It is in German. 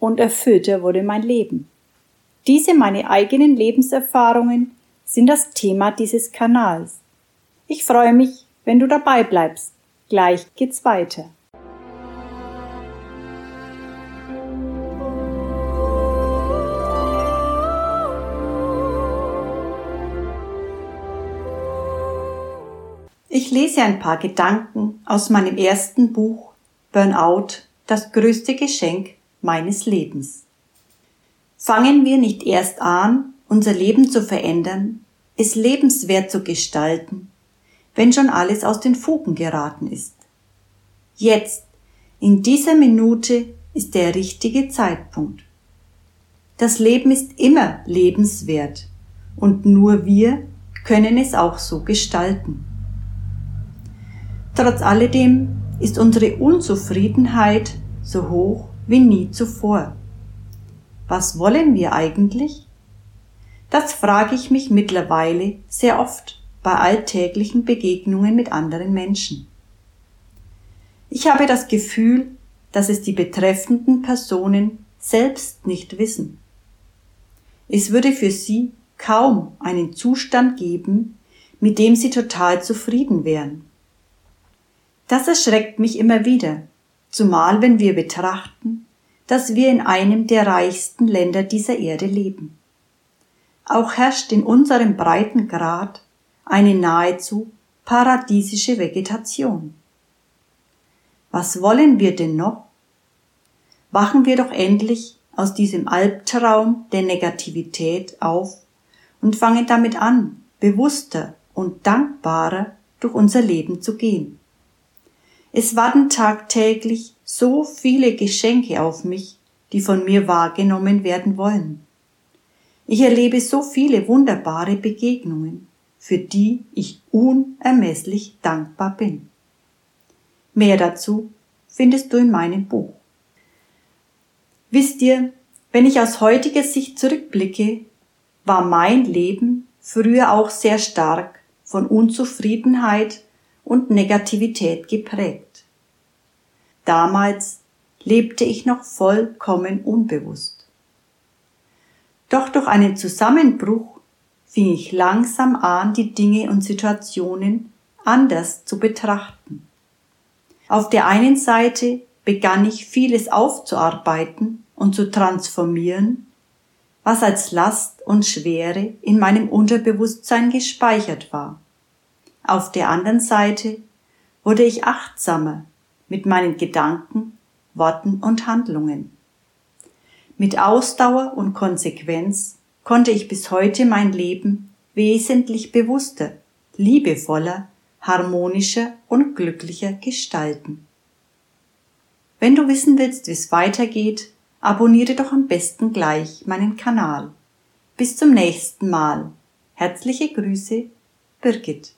und erfüllter wurde mein Leben. Diese meine eigenen Lebenserfahrungen sind das Thema dieses Kanals. Ich freue mich, wenn du dabei bleibst. Gleich geht's weiter. Ich lese ein paar Gedanken aus meinem ersten Buch Burnout, das größte Geschenk meines Lebens. Fangen wir nicht erst an, unser Leben zu verändern, es lebenswert zu gestalten, wenn schon alles aus den Fugen geraten ist. Jetzt, in dieser Minute, ist der richtige Zeitpunkt. Das Leben ist immer lebenswert und nur wir können es auch so gestalten. Trotz alledem ist unsere Unzufriedenheit so hoch wie nie zuvor. Was wollen wir eigentlich? Das frage ich mich mittlerweile sehr oft bei alltäglichen Begegnungen mit anderen Menschen. Ich habe das Gefühl, dass es die betreffenden Personen selbst nicht wissen. Es würde für sie kaum einen Zustand geben, mit dem sie total zufrieden wären. Das erschreckt mich immer wieder, zumal wenn wir betrachten, dass wir in einem der reichsten Länder dieser Erde leben. Auch herrscht in unserem Breitengrad eine nahezu paradiesische Vegetation. Was wollen wir denn noch? Wachen wir doch endlich aus diesem Albtraum der Negativität auf und fangen damit an, bewusster und dankbarer durch unser Leben zu gehen. Es warten tagtäglich so viele Geschenke auf mich, die von mir wahrgenommen werden wollen. Ich erlebe so viele wunderbare Begegnungen, für die ich unermesslich dankbar bin. Mehr dazu findest du in meinem Buch. Wisst ihr, wenn ich aus heutiger Sicht zurückblicke, war mein Leben früher auch sehr stark von Unzufriedenheit und Negativität geprägt. Damals lebte ich noch vollkommen unbewusst. Doch durch einen Zusammenbruch fing ich langsam an, die Dinge und Situationen anders zu betrachten. Auf der einen Seite begann ich vieles aufzuarbeiten und zu transformieren, was als Last und Schwere in meinem Unterbewusstsein gespeichert war. Auf der anderen Seite wurde ich achtsamer mit meinen Gedanken, Worten und Handlungen. Mit Ausdauer und Konsequenz konnte ich bis heute mein Leben wesentlich bewusster, liebevoller, harmonischer und glücklicher gestalten. Wenn du wissen willst, wie es weitergeht, abonniere doch am besten gleich meinen Kanal. Bis zum nächsten Mal. Herzliche Grüße, Birgit.